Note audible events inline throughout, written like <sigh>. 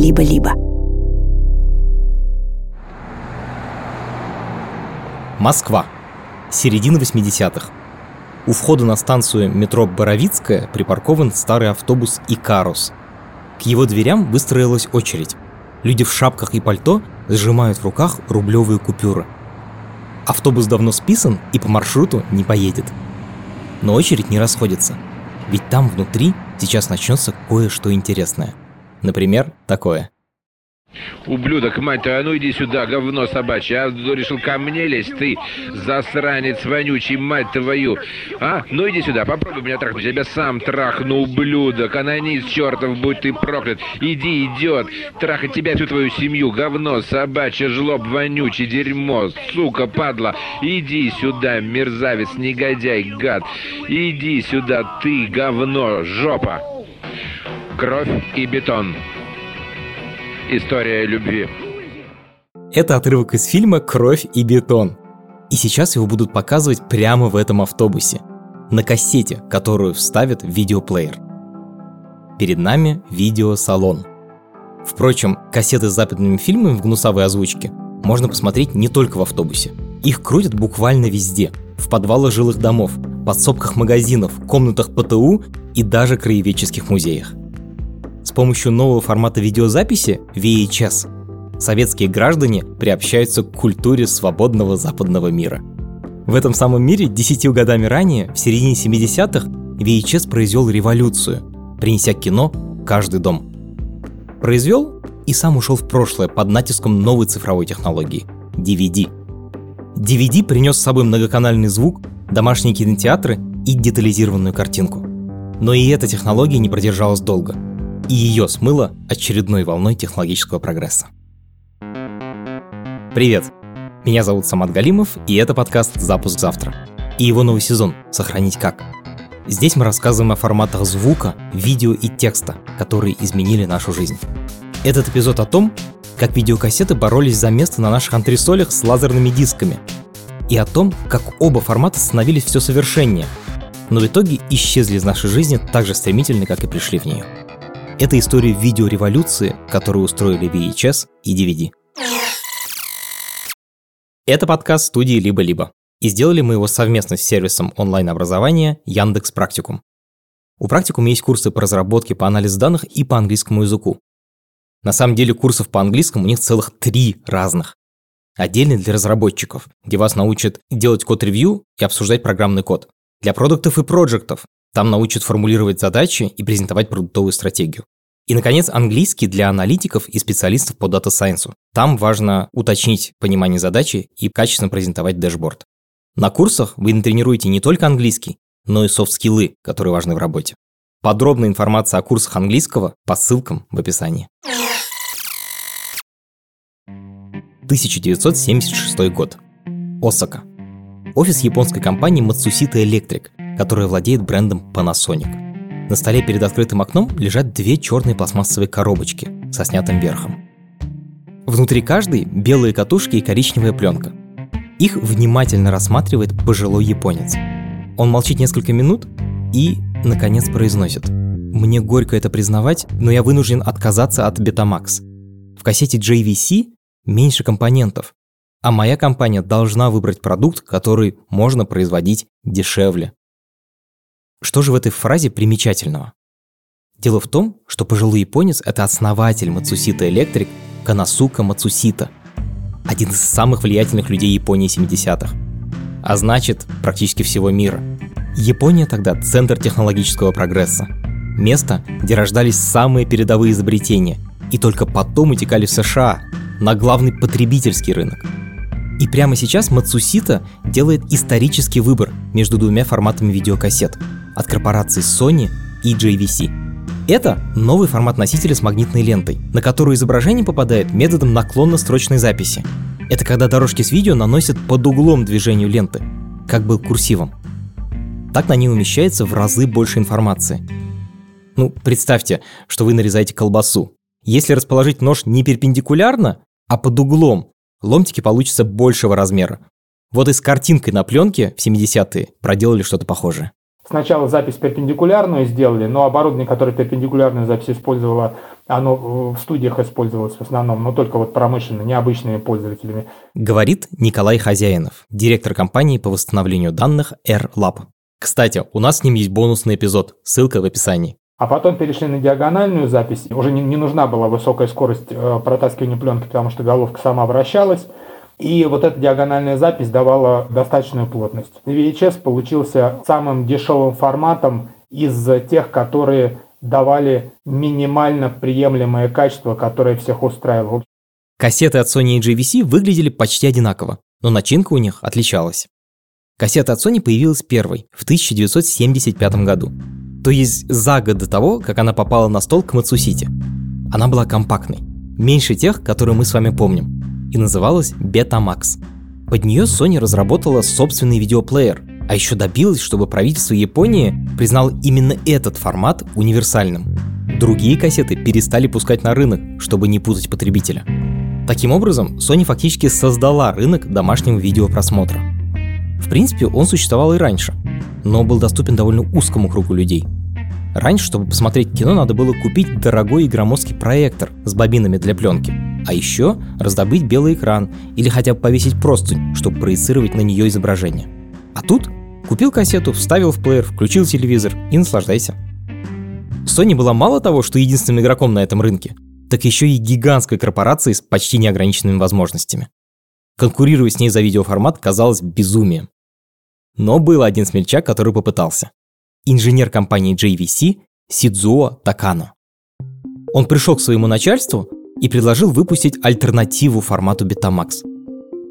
«Либо-либо». Москва. Середина 80-х. У входа на станцию метро Боровицкая припаркован старый автобус «Икарус». К его дверям выстроилась очередь. Люди в шапках и пальто сжимают в руках рублевые купюры. Автобус давно списан и по маршруту не поедет. Но очередь не расходится. Ведь там внутри сейчас начнется кое-что интересное. Например, такое – Ублюдок, мать твою, а ну иди сюда, говно собачье. А решил ко мне лезть, ты засранец вонючий, мать твою. А, ну иди сюда, попробуй меня трахнуть. Я тебя сам трахну, ублюдок. Анонист чертов, будь ты проклят. Иди, идет. Трахать тебя, всю твою семью, говно собачье, жлоб вонючий, дерьмо, сука, падла. Иди сюда, мерзавец, негодяй, гад. Иди сюда, ты, говно, жопа. Кровь и бетон. История любви. Это отрывок из фильма «Кровь и бетон». И сейчас его будут показывать прямо в этом автобусе. На кассете, которую вставят в видеоплеер. Перед нами видеосалон. Впрочем, кассеты с западными фильмами в гнусавой озвучке можно посмотреть не только в автобусе. Их крутят буквально везде. В подвалах жилых домов, подсобках магазинов, комнатах ПТУ и даже краеведческих музеях. С помощью нового формата видеозаписи VHS советские граждане приобщаются к культуре свободного западного мира. В этом самом мире десятью годами ранее, в середине 70-х, VHS произвел революцию, принеся кино каждый дом. Произвел и сам ушел в прошлое под натиском новой цифровой технологии – DVD. DVD принес с собой многоканальный звук, домашние кинотеатры и детализированную картинку. Но и эта технология не продержалась долго – и ее смыло очередной волной технологического прогресса. Привет! Меня зовут Самат Галимов, и это подкаст «Запуск завтра». И его новый сезон «Сохранить как». Здесь мы рассказываем о форматах звука, видео и текста, которые изменили нашу жизнь. Этот эпизод о том, как видеокассеты боролись за место на наших антресолях с лазерными дисками, и о том, как оба формата становились все совершеннее, но в итоге исчезли из нашей жизни так же стремительно, как и пришли в нее. Это история видеореволюции, которую устроили VHS и DVD. Это подкаст студии «Либо-либо». И сделали мы его совместно с сервисом онлайн-образования Яндекс Практикум. У Практикума есть курсы по разработке по анализу данных и по английскому языку. На самом деле курсов по английскому у них целых три разных. Отдельный для разработчиков, где вас научат делать код-ревью и обсуждать программный код. Для продуктов и проектов, там научат формулировать задачи и презентовать продуктовую стратегию. И, наконец, английский для аналитиков и специалистов по Data Science. Там важно уточнить понимание задачи и качественно презентовать дэшборд. На курсах вы натренируете не только английский, но и софт-скиллы, которые важны в работе. Подробная информация о курсах английского по ссылкам в описании. 1976 год. Осака. Офис японской компании Matsushita Electric, которая владеет брендом Panasonic. На столе перед открытым окном лежат две черные пластмассовые коробочки со снятым верхом. Внутри каждой белые катушки и коричневая пленка. Их внимательно рассматривает пожилой японец. Он молчит несколько минут и, наконец, произносит. «Мне горько это признавать, но я вынужден отказаться от Betamax. В кассете JVC меньше компонентов, а моя компания должна выбрать продукт, который можно производить дешевле. Что же в этой фразе примечательного? Дело в том, что пожилой японец – это основатель Matsushita Electric Канасука Мацусита, один из самых влиятельных людей Японии 70-х, а значит, практически всего мира. Япония тогда – центр технологического прогресса, место, где рождались самые передовые изобретения, и только потом утекали в США, на главный потребительский рынок – и прямо сейчас Matsushita делает исторический выбор между двумя форматами видеокассет от корпораций Sony и JVC. Это новый формат носителя с магнитной лентой, на которую изображение попадает методом наклонно-строчной записи. Это когда дорожки с видео наносят под углом движению ленты, как был курсивом. Так на ней умещается в разы больше информации. Ну, представьте, что вы нарезаете колбасу. Если расположить нож не перпендикулярно, а под углом, ломтики получатся большего размера. Вот и с картинкой на пленке в 70-е проделали что-то похожее. Сначала запись перпендикулярную сделали, но оборудование, которое перпендикулярную запись использовало, оно в студиях использовалось в основном, но только вот промышленно, необычными пользователями. Говорит Николай Хозяинов, директор компании по восстановлению данных AirLab. Кстати, у нас с ним есть бонусный эпизод, ссылка в описании. А потом перешли на диагональную запись. Уже не, не нужна была высокая скорость э, протаскивания пленки, потому что головка сама вращалась. И вот эта диагональная запись давала достаточную плотность. VHS получился самым дешевым форматом из тех, которые давали минимально приемлемое качество, которое всех устраивало. Кассеты от Sony и JVC выглядели почти одинаково, но начинка у них отличалась. Кассета от Sony появилась первой, в 1975 году, то есть за год до того, как она попала на стол к Мацусити. Она была компактной, меньше тех, которые мы с вами помним, и называлась Betamax. Под нее Sony разработала собственный видеоплеер, а еще добилась, чтобы правительство Японии признало именно этот формат универсальным. Другие кассеты перестали пускать на рынок, чтобы не путать потребителя. Таким образом, Sony фактически создала рынок домашнего видеопросмотра – в принципе, он существовал и раньше, но был доступен довольно узкому кругу людей. Раньше, чтобы посмотреть кино, надо было купить дорогой и громоздкий проектор с бобинами для пленки, а еще раздобыть белый экран или хотя бы повесить простынь, чтобы проецировать на нее изображение. А тут купил кассету, вставил в плеер, включил телевизор и наслаждайся. Sony была мало того, что единственным игроком на этом рынке, так еще и гигантской корпорацией с почти неограниченными возможностями. Конкурировать с ней за видеоформат казалось безумием. Но был один смельчак, который попытался. Инженер компании JVC Сидзуо Такано. Он пришел к своему начальству и предложил выпустить альтернативу формату Betamax.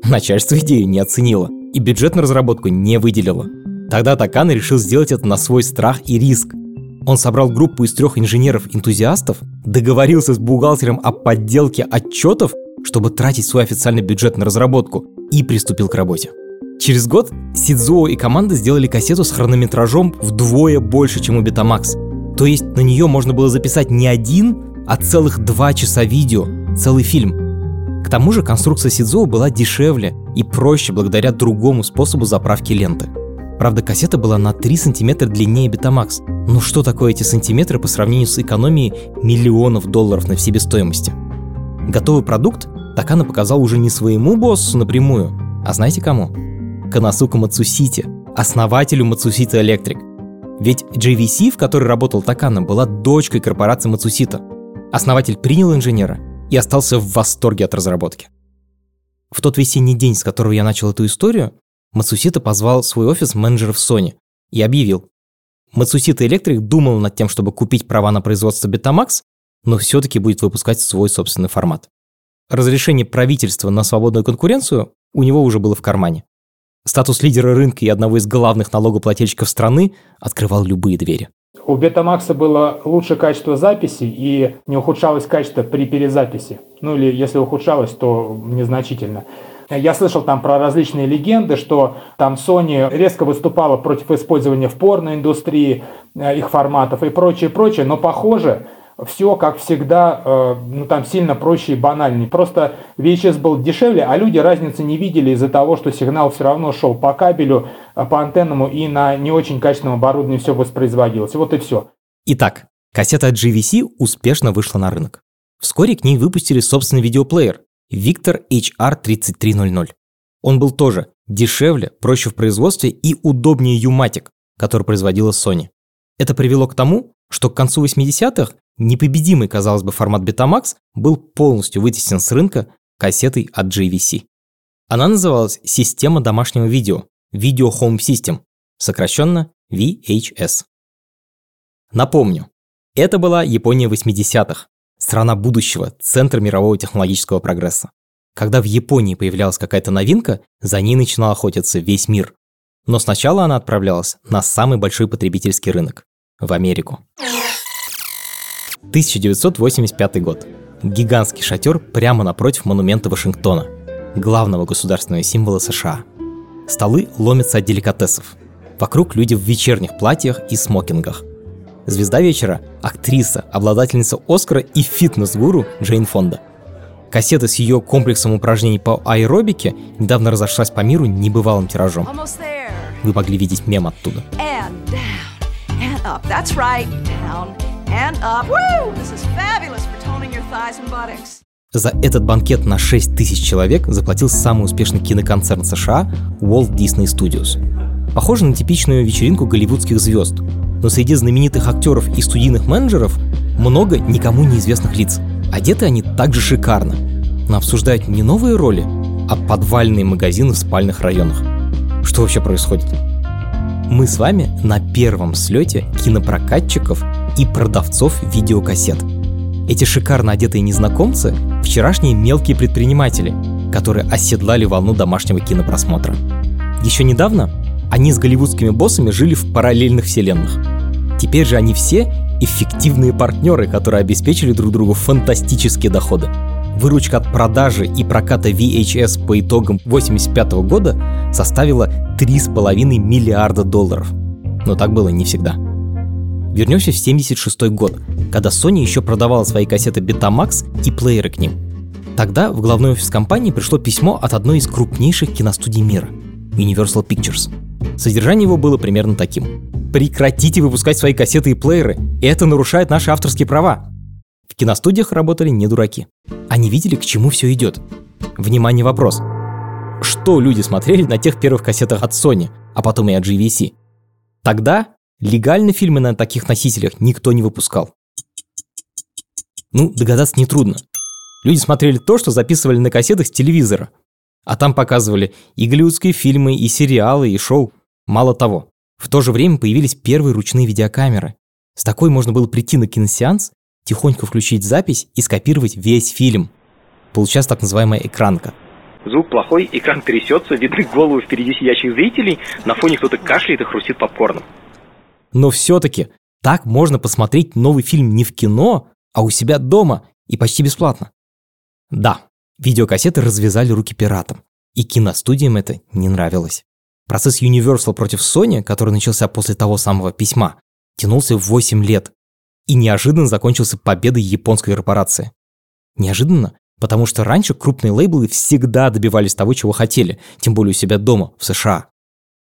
Начальство идею не оценило и бюджет на разработку не выделило. Тогда Такано решил сделать это на свой страх и риск. Он собрал группу из трех инженеров-энтузиастов, договорился с бухгалтером о подделке отчетов чтобы тратить свой официальный бюджет на разработку, и приступил к работе. Через год Сидзуо и команда сделали кассету с хронометражом вдвое больше, чем у Betamax. То есть на нее можно было записать не один, а целых два часа видео, целый фильм. К тому же конструкция Сидзуо была дешевле и проще благодаря другому способу заправки ленты. Правда, кассета была на 3 сантиметра длиннее Betamax. Но что такое эти сантиметры по сравнению с экономией миллионов долларов на себестоимости? Готовый продукт Такана показал уже не своему боссу напрямую, а знаете кому? Канасука Мацусити, основателю Мацусита Электрик. Ведь JVC, в которой работал Такана, была дочкой корпорации Мацусита. Основатель принял инженера и остался в восторге от разработки. В тот весенний день, с которого я начал эту историю, Мацусита позвал свой офис менеджеров Sony и объявил. Мацусита Электрик думал над тем, чтобы купить права на производство Betamax, но все-таки будет выпускать свой собственный формат. Разрешение правительства на свободную конкуренцию у него уже было в кармане. Статус лидера рынка и одного из главных налогоплательщиков страны открывал любые двери. У Betamax было лучшее качество записи и не ухудшалось качество при перезаписи. Ну или если ухудшалось, то незначительно. Я слышал там про различные легенды, что там Sony резко выступала против использования в порноиндустрии э, их форматов и прочее, прочее, но похоже, все, как всегда, э, ну там сильно проще и банальнее. Просто VHS был дешевле, а люди разницы не видели из-за того, что сигнал все равно шел по кабелю, э, по антенному и на не очень качественном оборудовании все воспроизводилось. Вот и все. Итак, кассета от GVC успешно вышла на рынок. Вскоре к ней выпустили собственный видеоплеер Victor HR3300. Он был тоже дешевле, проще в производстве и удобнее Umatic, который производила Sony. Это привело к тому, что к концу 80-х непобедимый, казалось бы, формат Betamax был полностью вытеснен с рынка кассетой от JVC. Она называлась «Система домашнего видео» Video Home System, сокращенно VHS. Напомню, это была Япония 80-х, страна будущего, центр мирового технологического прогресса. Когда в Японии появлялась какая-то новинка, за ней начинал охотиться весь мир. Но сначала она отправлялась на самый большой потребительский рынок – в Америку. 1985 год. Гигантский шатер прямо напротив монумента Вашингтона, главного государственного символа США. Столы ломятся от деликатесов. Вокруг люди в вечерних платьях и смокингах. Звезда вечера – актриса, обладательница Оскара и фитнес-гуру Джейн Фонда. Кассета с ее комплексом упражнений по аэробике недавно разошлась по миру небывалым тиражом. Вы могли видеть мем оттуда. And down, and and up. Woo! This is fabulous for Tony. За этот банкет на 6 тысяч человек заплатил самый успешный киноконцерн США Walt Disney Studios. Похоже на типичную вечеринку голливудских звезд, но среди знаменитых актеров и студийных менеджеров много никому неизвестных лиц. Одеты они также шикарно, но обсуждают не новые роли, а подвальные магазины в спальных районах. Что вообще происходит? Мы с вами на первом слете кинопрокатчиков и продавцов видеокассет. Эти шикарно одетые незнакомцы – вчерашние мелкие предприниматели, которые оседлали волну домашнего кинопросмотра. Еще недавно они с голливудскими боссами жили в параллельных вселенных. Теперь же они все эффективные партнеры, которые обеспечили друг другу фантастические доходы. Выручка от продажи и проката VHS по итогам 1985 года составила 3,5 миллиарда долларов. Но так было не всегда. Вернемся в 1976 год, когда Sony еще продавала свои кассеты Betamax и плееры к ним. Тогда в главной офис компании пришло письмо от одной из крупнейших киностудий мира – Universal Pictures. Содержание его было примерно таким. Прекратите выпускать свои кассеты и плееры. Это нарушает наши авторские права. Киностудиях работали не дураки. Они видели, к чему все идет. Внимание, вопрос. Что люди смотрели на тех первых кассетах от Sony, а потом и от GVC? Тогда легально фильмы на таких носителях никто не выпускал. Ну, догадаться нетрудно. Люди смотрели то, что записывали на кассетах с телевизора. А там показывали и голливудские фильмы, и сериалы, и шоу. Мало того, в то же время появились первые ручные видеокамеры. С такой можно было прийти на киносеанс, тихонько включить запись и скопировать весь фильм. Получалась так называемая экранка. Звук плохой, экран трясется, видны головы впереди сидящих зрителей, на фоне кто-то кашляет и хрустит попкорном. Но все-таки так можно посмотреть новый фильм не в кино, а у себя дома и почти бесплатно. Да, видеокассеты развязали руки пиратам, и киностудиям это не нравилось. Процесс Universal против Sony, который начался после того самого письма, тянулся 8 лет и неожиданно закончился победой японской корпорации. Неожиданно, потому что раньше крупные лейблы всегда добивались того, чего хотели, тем более у себя дома, в США.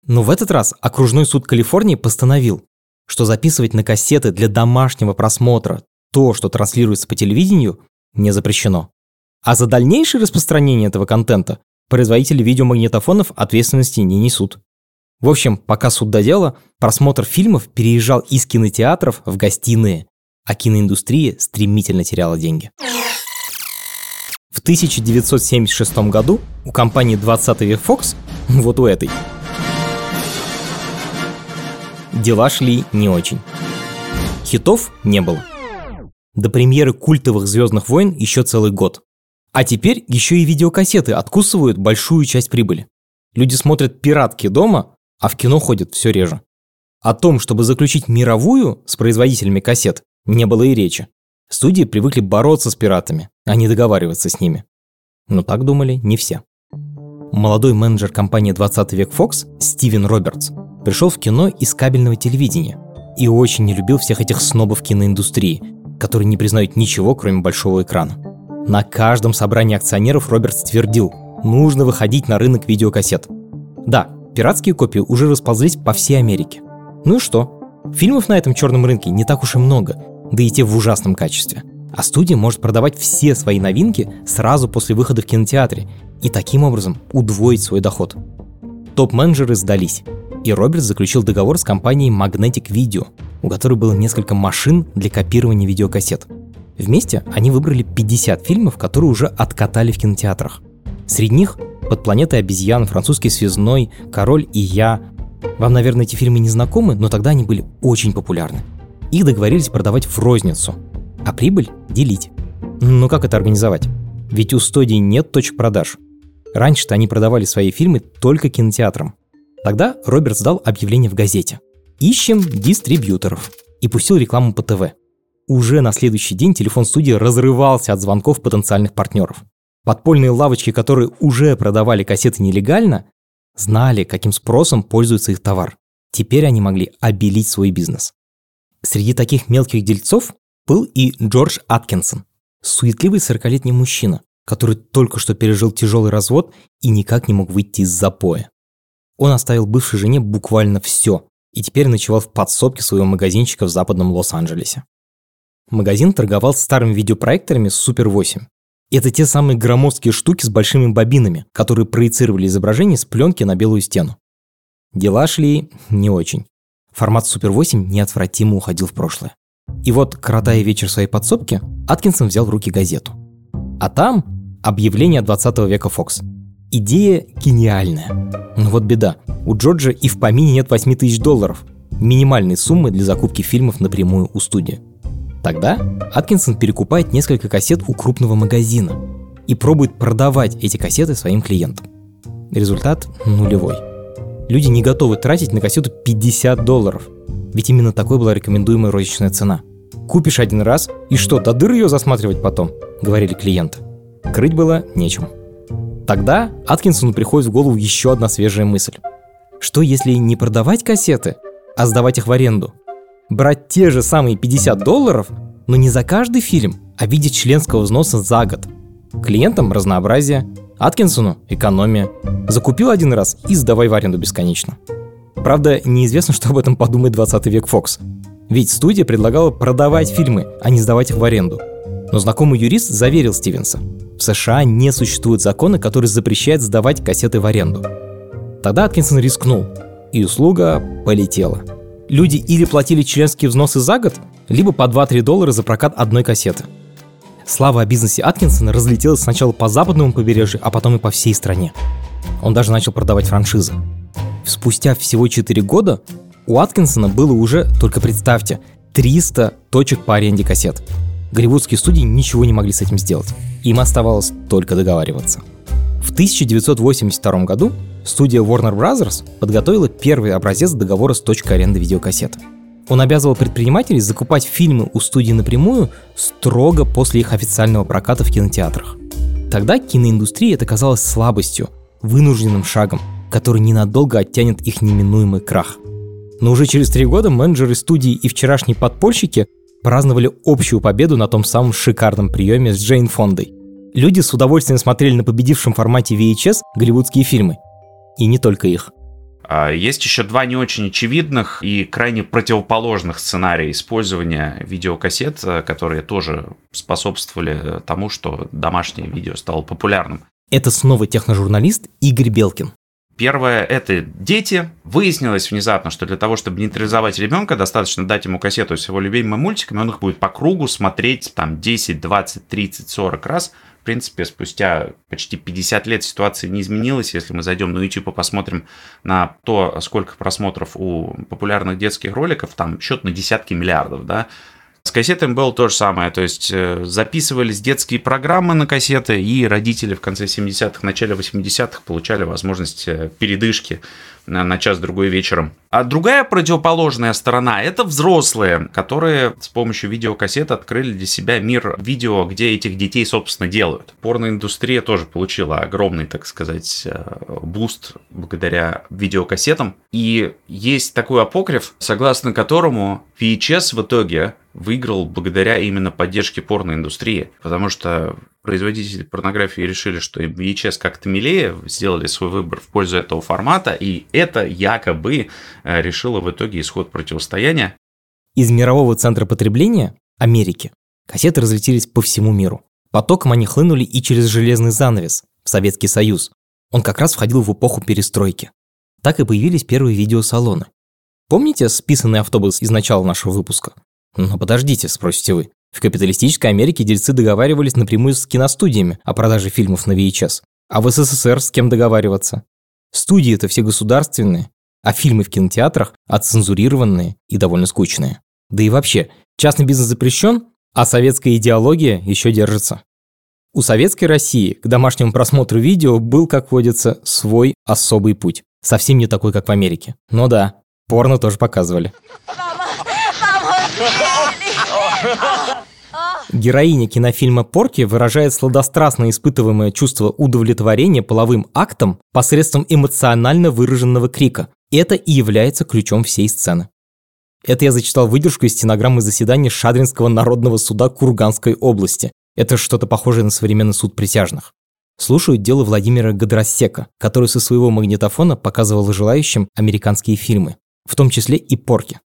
Но в этот раз окружной суд Калифорнии постановил, что записывать на кассеты для домашнего просмотра то, что транслируется по телевидению, не запрещено. А за дальнейшее распространение этого контента производители видеомагнитофонов ответственности не несут. В общем, пока суд до просмотр фильмов переезжал из кинотеатров в гостиные, а киноиндустрия стремительно теряла деньги. В 1976 году у компании 20 век Fox, <laughs> вот у этой, дела шли не очень. Хитов не было. До премьеры культовых «Звездных войн» еще целый год. А теперь еще и видеокассеты откусывают большую часть прибыли. Люди смотрят пиратки дома, а в кино ходят все реже. О том, чтобы заключить мировую с производителями кассет, не было и речи. Студии привыкли бороться с пиратами, а не договариваться с ними. Но так думали не все. Молодой менеджер компании 20 век Fox Стивен Робертс пришел в кино из кабельного телевидения и очень не любил всех этих снобов киноиндустрии, которые не признают ничего, кроме большого экрана. На каждом собрании акционеров Робертс твердил, нужно выходить на рынок видеокассет. Да, пиратские копии уже расползлись по всей Америке. Ну и что? Фильмов на этом черном рынке не так уж и много, да и те в ужасном качестве. А студия может продавать все свои новинки сразу после выхода в кинотеатре и таким образом удвоить свой доход. Топ-менеджеры сдались, и Робертс заключил договор с компанией Magnetic Video, у которой было несколько машин для копирования видеокассет – Вместе они выбрали 50 фильмов, которые уже откатали в кинотеатрах. Среди них «Под планетой обезьян», «Французский связной», «Король и я». Вам, наверное, эти фильмы не знакомы, но тогда они были очень популярны. Их договорились продавать в розницу, а прибыль делить. Но как это организовать? Ведь у студии нет точек продаж. Раньше-то они продавали свои фильмы только кинотеатрам. Тогда Роберт сдал объявление в газете. «Ищем дистрибьюторов» и пустил рекламу по ТВ. Уже на следующий день телефон студии разрывался от звонков потенциальных партнеров. Подпольные лавочки, которые уже продавали кассеты нелегально, знали, каким спросом пользуется их товар. Теперь они могли обелить свой бизнес. Среди таких мелких дельцов был и Джордж Аткинсон, суетливый 40-летний мужчина, который только что пережил тяжелый развод и никак не мог выйти из запоя. Он оставил бывшей жене буквально все и теперь ночевал в подсобке своего магазинчика в западном Лос-Анджелесе. магазин торговал старыми видеопроекторами Super 8. Это те самые громоздкие штуки с большими бобинами, которые проецировали изображение с пленки на белую стену. Дела шли не очень. Формат Super 8 неотвратимо уходил в прошлое. И вот, коротая вечер своей подсобки, Аткинсон взял в руки газету. А там объявление 20 века Fox. Идея гениальная. Но вот беда. У Джорджа и в помине нет 8 тысяч долларов. Минимальной суммы для закупки фильмов напрямую у студии. Тогда Аткинсон перекупает несколько кассет у крупного магазина и пробует продавать эти кассеты своим клиентам. Результат нулевой. Люди не готовы тратить на кассету 50 долларов, ведь именно такой была рекомендуемая розничная цена. Купишь один раз, и что, до дыр ее засматривать потом, говорили клиенты. Крыть было нечем. Тогда Аткинсону приходит в голову еще одна свежая мысль. Что если не продавать кассеты, а сдавать их в аренду? Брать те же самые 50 долларов, но не за каждый фильм, а в виде членского взноса за год. Клиентам разнообразие, Аткинсону экономия. Закупил один раз и сдавай в аренду бесконечно. Правда, неизвестно, <laughs> что об этом подумает 20 век Fox. Ведь студия предлагала продавать фильмы, а не сдавать их в аренду. Но знакомый юрист заверил Стивенса. В США не существует закона, который запрещает сдавать кассеты в аренду. Тогда Аткинсон рискнул, и услуга полетела. Люди или платили членские взносы за год, либо по 2-3 доллара за прокат одной кассеты. Слава о бизнесе Аткинсона разлетелась сначала по западному побережью, а потом и по всей стране. Он даже начал продавать франшизы. Спустя всего 4 года у Аткинсона было уже, только представьте, 300 точек по аренде кассет. Голливудские студии ничего не могли с этим сделать. Им оставалось только договариваться. В 1982 году студия Warner Bros. подготовила первый образец договора с точкой аренды видеокассет. Он обязывал предпринимателей закупать фильмы у студии напрямую строго после их официального проката в кинотеатрах. Тогда киноиндустрии это казалось слабостью, вынужденным шагом, который ненадолго оттянет их неминуемый крах. Но уже через три года менеджеры студии и вчерашние подпольщики праздновали общую победу на том самом шикарном приеме с Джейн Фондой. Люди с удовольствием смотрели на победившем формате VHS голливудские фильмы. И не только их. А, есть еще два не очень очевидных и крайне противоположных сценария использования видеокассет, э, которые тоже способствовали тому, что домашнее видео стало популярным. Это снова техножурналист Игорь Белкин. Первое – это дети. Выяснилось внезапно, что для того, чтобы нейтрализовать ребенка, достаточно дать ему кассету с его любимыми мультиками, он их будет по кругу смотреть там 10, 20, 30, 40 раз. В принципе, спустя почти 50 лет ситуация не изменилась. Если мы зайдем на YouTube и посмотрим на то, сколько просмотров у популярных детских роликов, там счет на десятки миллиардов, да, с кассетами было то же самое, то есть э, записывались детские программы на кассеты, и родители в конце 70-х, начале 80-х получали возможность э, передышки на, на час-другой вечером. А другая противоположная сторона – это взрослые, которые с помощью видеокассет открыли для себя мир видео, где этих детей, собственно, делают. Порноиндустрия тоже получила огромный, так сказать, э, boost благодаря видеокассетам. И есть такой апокриф, согласно которому VHS в итоге выиграл благодаря именно поддержке порноиндустрии, потому что производители порнографии решили, что VHS как-то милее, сделали свой выбор в пользу этого формата, и это якобы э, решило в итоге исход противостояния. Из мирового центра потребления, Америки, кассеты разлетелись по всему миру. Потоком они хлынули и через железный занавес, в Советский Союз. Он как раз входил в эпоху перестройки. Так и появились первые видеосалоны. Помните списанный автобус из начала нашего выпуска? Но подождите, спросите вы. В капиталистической Америке дельцы договаривались напрямую с киностудиями о продаже фильмов на VHS. А в СССР с кем договариваться? Студии это все государственные, а фильмы в кинотеатрах отцензурированные и довольно скучные. Да и вообще, частный бизнес запрещен, а советская идеология еще держится. У советской России к домашнему просмотру видео был, как водится, свой особый путь. Совсем не такой, как в Америке. Но да, порно тоже показывали. Героиня кинофильма «Порки» выражает сладострастно испытываемое чувство удовлетворения половым актом посредством эмоционально выраженного крика. Это и является ключом всей сцены. Это я зачитал выдержку из стенограммы заседания Шадринского народного суда Курганской области. Это что-то похожее на современный суд присяжных. Слушают дело Владимира Гадросека, который со своего магнитофона показывал желающим американские фильмы, в том числе и «Порки».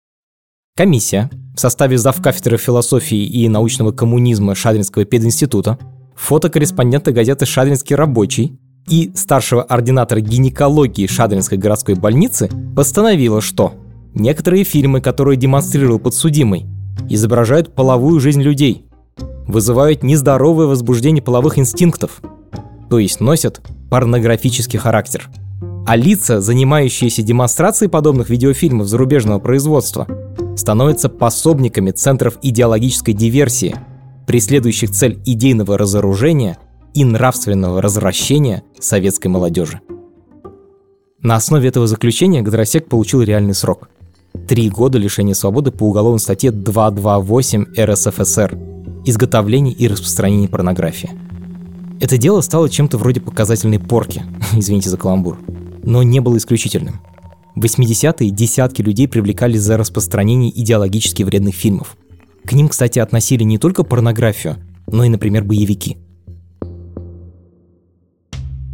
Комиссия в составе завкафедры философии и научного коммунизма Шадринского пединститута, фотокорреспондента газеты «Шадринский рабочий» и старшего ординатора гинекологии Шадринской городской больницы постановила, что некоторые фильмы, которые демонстрировал подсудимый, изображают половую жизнь людей, вызывают нездоровое возбуждение половых инстинктов, то есть носят порнографический характер. А лица, занимающиеся демонстрацией подобных видеофильмов зарубежного производства, становятся пособниками центров идеологической диверсии, преследующих цель идейного разоружения и нравственного развращения советской молодежи. На основе этого заключения Гадросек получил реальный срок. Три года лишения свободы по уголовной статье 228 РСФСР «Изготовление и распространение порнографии». Это дело стало чем-то вроде показательной порки, <laughs> извините за каламбур, но не было исключительным. В 80-е десятки людей привлекались за распространение идеологически вредных фильмов. К ним, кстати, относили не только порнографию, но и, например, боевики –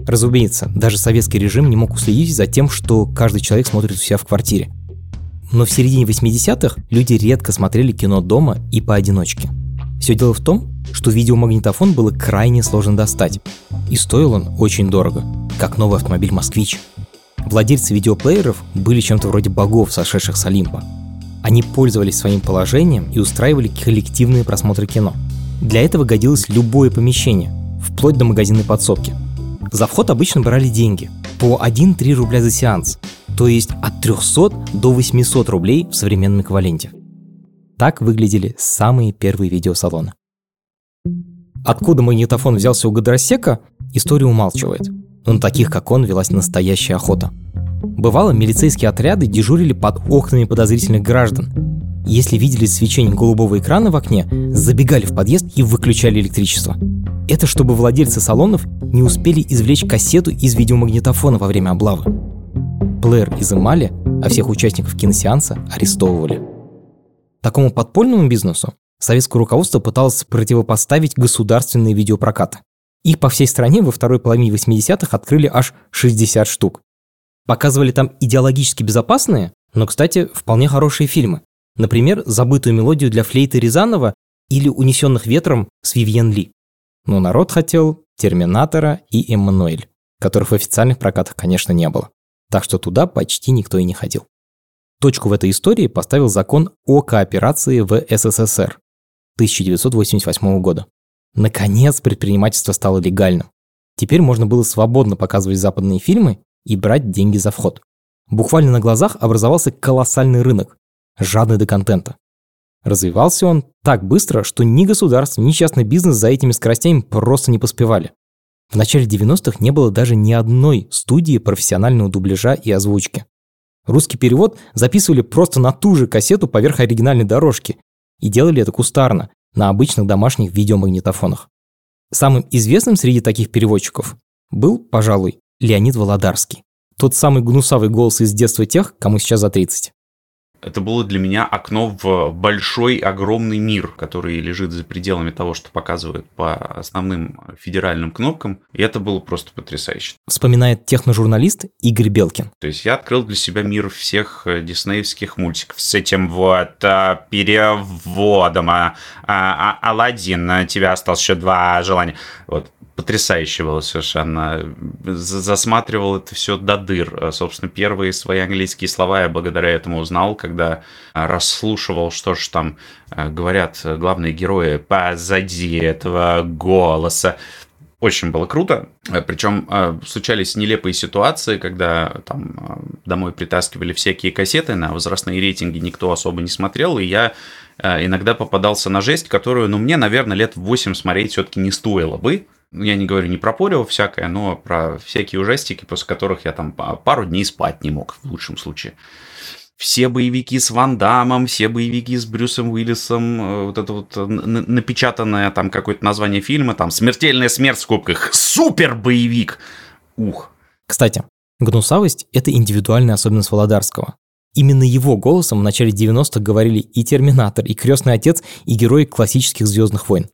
Разумеется, даже советский режим не мог уследить за тем, что каждый человек смотрит у себя в квартире. Но в середине 80-х люди редко смотрели кино дома и поодиночке. Все дело в том, что видеомагнитофон было крайне сложно достать. И стоил он очень дорого, как новый автомобиль «Москвич». Владельцы видеоплееров были чем-то вроде богов, сошедших с Олимпа. Они пользовались своим положением и устраивали коллективные просмотры кино. Для этого годилось любое помещение, вплоть до магазинной подсобки – за вход обычно брали деньги. По 1-3 рубля за сеанс. То есть от 300 до 800 рублей в современном эквиваленте. Так выглядели самые первые видеосалоны. Откуда магнитофон взялся у Гадросека, история умалчивает. На таких, как он, велась настоящая охота. Бывало, милицейские отряды дежурили под окнами подозрительных граждан. Если видели свечение голубого экрана в окне, забегали в подъезд и выключали электричество. Это чтобы владельцы салонов не успели извлечь кассету из видеомагнитофона во время облавы. Плеер изымали, а всех участников киносеанса арестовывали. Такому подпольному бизнесу советское руководство пыталось противопоставить государственные видеопрокаты. Их по всей стране во второй половине 80-х открыли аж 60 штук. Показывали там идеологически безопасные, но, кстати, вполне хорошие фильмы. Например, «Забытую мелодию для флейты Рязанова» или «Унесенных ветром» с Вивьен Ли. Но народ хотел Терминатора и Эммануэль, которых в официальных прокатах, конечно, не было. Так что туда почти никто и не ходил. Точку в этой истории поставил закон о кооперации в СССР 1988 года. Наконец предпринимательство стало легальным. Теперь можно было свободно показывать западные фильмы и брать деньги за вход. Буквально на глазах образовался колоссальный рынок, жадный до контента. Развивался он так быстро, что ни государство, ни частный бизнес за этими скоростями просто не поспевали. В начале 90-х не было даже ни одной студии профессионального дубляжа и озвучки. Русский перевод записывали просто на ту же кассету поверх оригинальной дорожки и делали это кустарно, на обычных домашних видеомагнитофонах. Самым известным среди таких переводчиков был, пожалуй, Леонид Володарский. Тот самый гнусавый голос из детства тех, кому сейчас за 30. Это было для меня окно в большой, огромный мир, который лежит за пределами того, что показывают по основным федеральным кнопкам. И это было просто потрясающе. Вспоминает техножурналист Игорь Белкин. То есть я открыл для себя мир всех э, диснеевских мультиков с этим вот а, переводом. А, а, Аладдин, у тебя осталось еще два желания. Вот потрясающе было совершенно. Засматривал это все до дыр. Собственно, первые свои английские слова я благодаря этому узнал, когда расслушивал, что же там э, говорят главные герои позади этого голоса. Очень было круто. Причем э, случались нелепые ситуации, когда там э, домой притаскивали всякие кассеты, на возрастные рейтинги никто особо не смотрел, и я иногда попадался на жесть, которую, ну, мне, наверное, лет 8 смотреть все-таки не стоило бы. Ну, я не говорю не про Порево всякое, но про всякие ужастики, после которых я там пару дней спать не мог, в лучшем случае. Все боевики с Ван Дамом, все боевики с Брюсом Уиллисом, э, вот это вот напечатанное там какое-то название фильма, там «Смертельная смерть» в скобках, супер боевик! Ух! Кстати, гнусавость – это индивидуальная особенность Володарского. Именно его голосом в начале 90-х говорили и Терминатор, и Крестный Отец, и герои классических Звездных войн.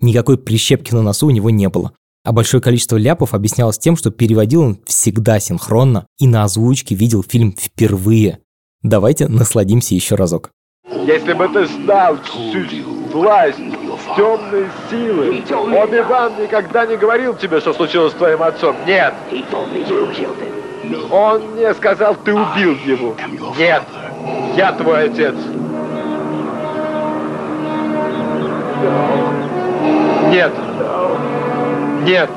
Никакой прищепки на носу у него не было. А большое количество ляпов объяснялось тем, что переводил он всегда синхронно и на озвучке видел фильм впервые. Давайте насладимся еще разок. Если бы ты знал всю власть темной силы, Оби-Ван никогда не говорил тебе, что случилось с твоим отцом. Нет. Он мне сказал, ты убил его. Нет. Я твой отец. Нет. Нет.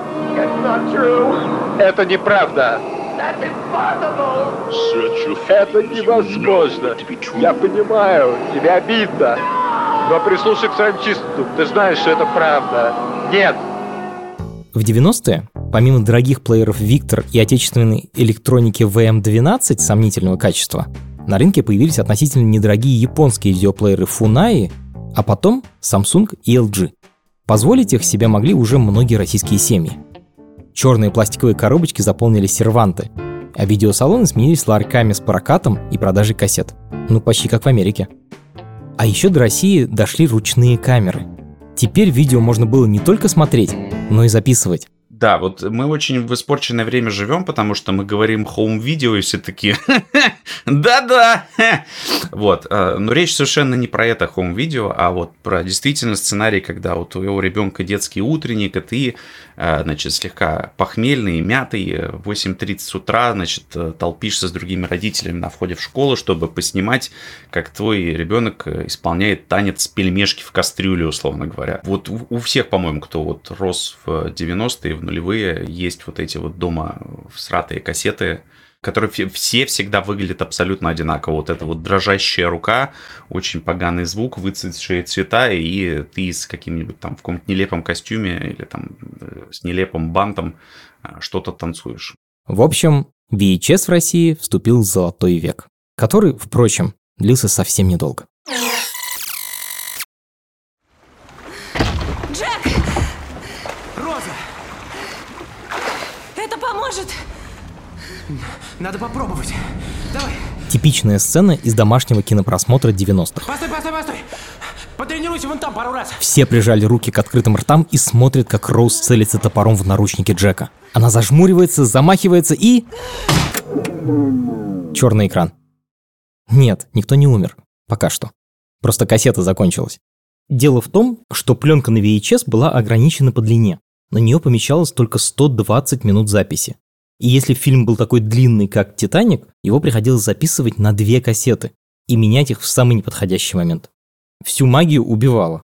Это неправда. Это невозможно. Я понимаю, тебе обидно. Но прислушай к своим чувствам. Ты знаешь, что это правда. Нет. В 90-е, помимо дорогих плееров Victor и отечественной электроники VM12 сомнительного качества, на рынке появились относительно недорогие японские видеоплееры Funai, а потом Samsung и LG. Позволить их себе могли уже многие российские семьи. Черные пластиковые коробочки заполнили серванты, а видеосалоны сменились ларьками с прокатом и продажей кассет. Ну, почти как в Америке. А еще до России дошли ручные камеры. Теперь видео можно было не только смотреть, но и записывать. Да, вот мы очень в испорченное время живем, потому что мы говорим home-видео, и все такие <laughs> «да-да». Вот, э, но речь совершенно не про это home-видео, а вот про действительно сценарий, когда у твоего ребенка детский утренник, и ты, э, значит, слегка похмельный, мятый, в 8.30 утра, значит, э, толпишься с другими родителями на входе в школу, чтобы поснимать, как твой ребенок исполняет танец пельмешки в кастрюле, условно говоря. Вот у всех, по-моему, кто вот рос в 90-е, в нулевые есть вот эти вот дома всратые кассеты, которые все всегда выглядят абсолютно одинаково. Вот эта вот дрожащая рука, очень поганый звук, выцветшие цвета, и ты с каким-нибудь там в каком-то нелепом костюме или там э, с нелепым бантом э, что-то танцуешь. В общем, VHS в России вступил в золотой век, который, впрочем, длился совсем недолго. Надо попробовать. Давай. Типичная сцена из домашнего кинопросмотра 90-х. Постой, постой, постой. Потренируйся вон там пару раз. Все прижали руки к открытым ртам и смотрят, как Роуз целится топором в наручники Джека. Она зажмуривается, замахивается и... Черный экран. Нет, никто не умер. Пока что. Просто кассета закончилась. Дело в том, что пленка на VHS была ограничена по длине. На нее помещалось только 120 минут записи. И если фильм был такой длинный, как «Титаник», его приходилось записывать на две кассеты и менять их в самый неподходящий момент. Всю магию убивало.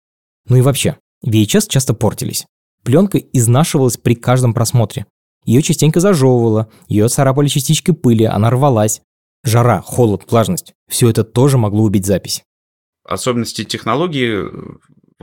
Ну и вообще, VHS часто портились. Пленка изнашивалась при каждом просмотре. Ее частенько зажевывало, ее царапали частички пыли, она рвалась. Жара, холод, влажность – все это тоже могло убить запись. Особенности технологии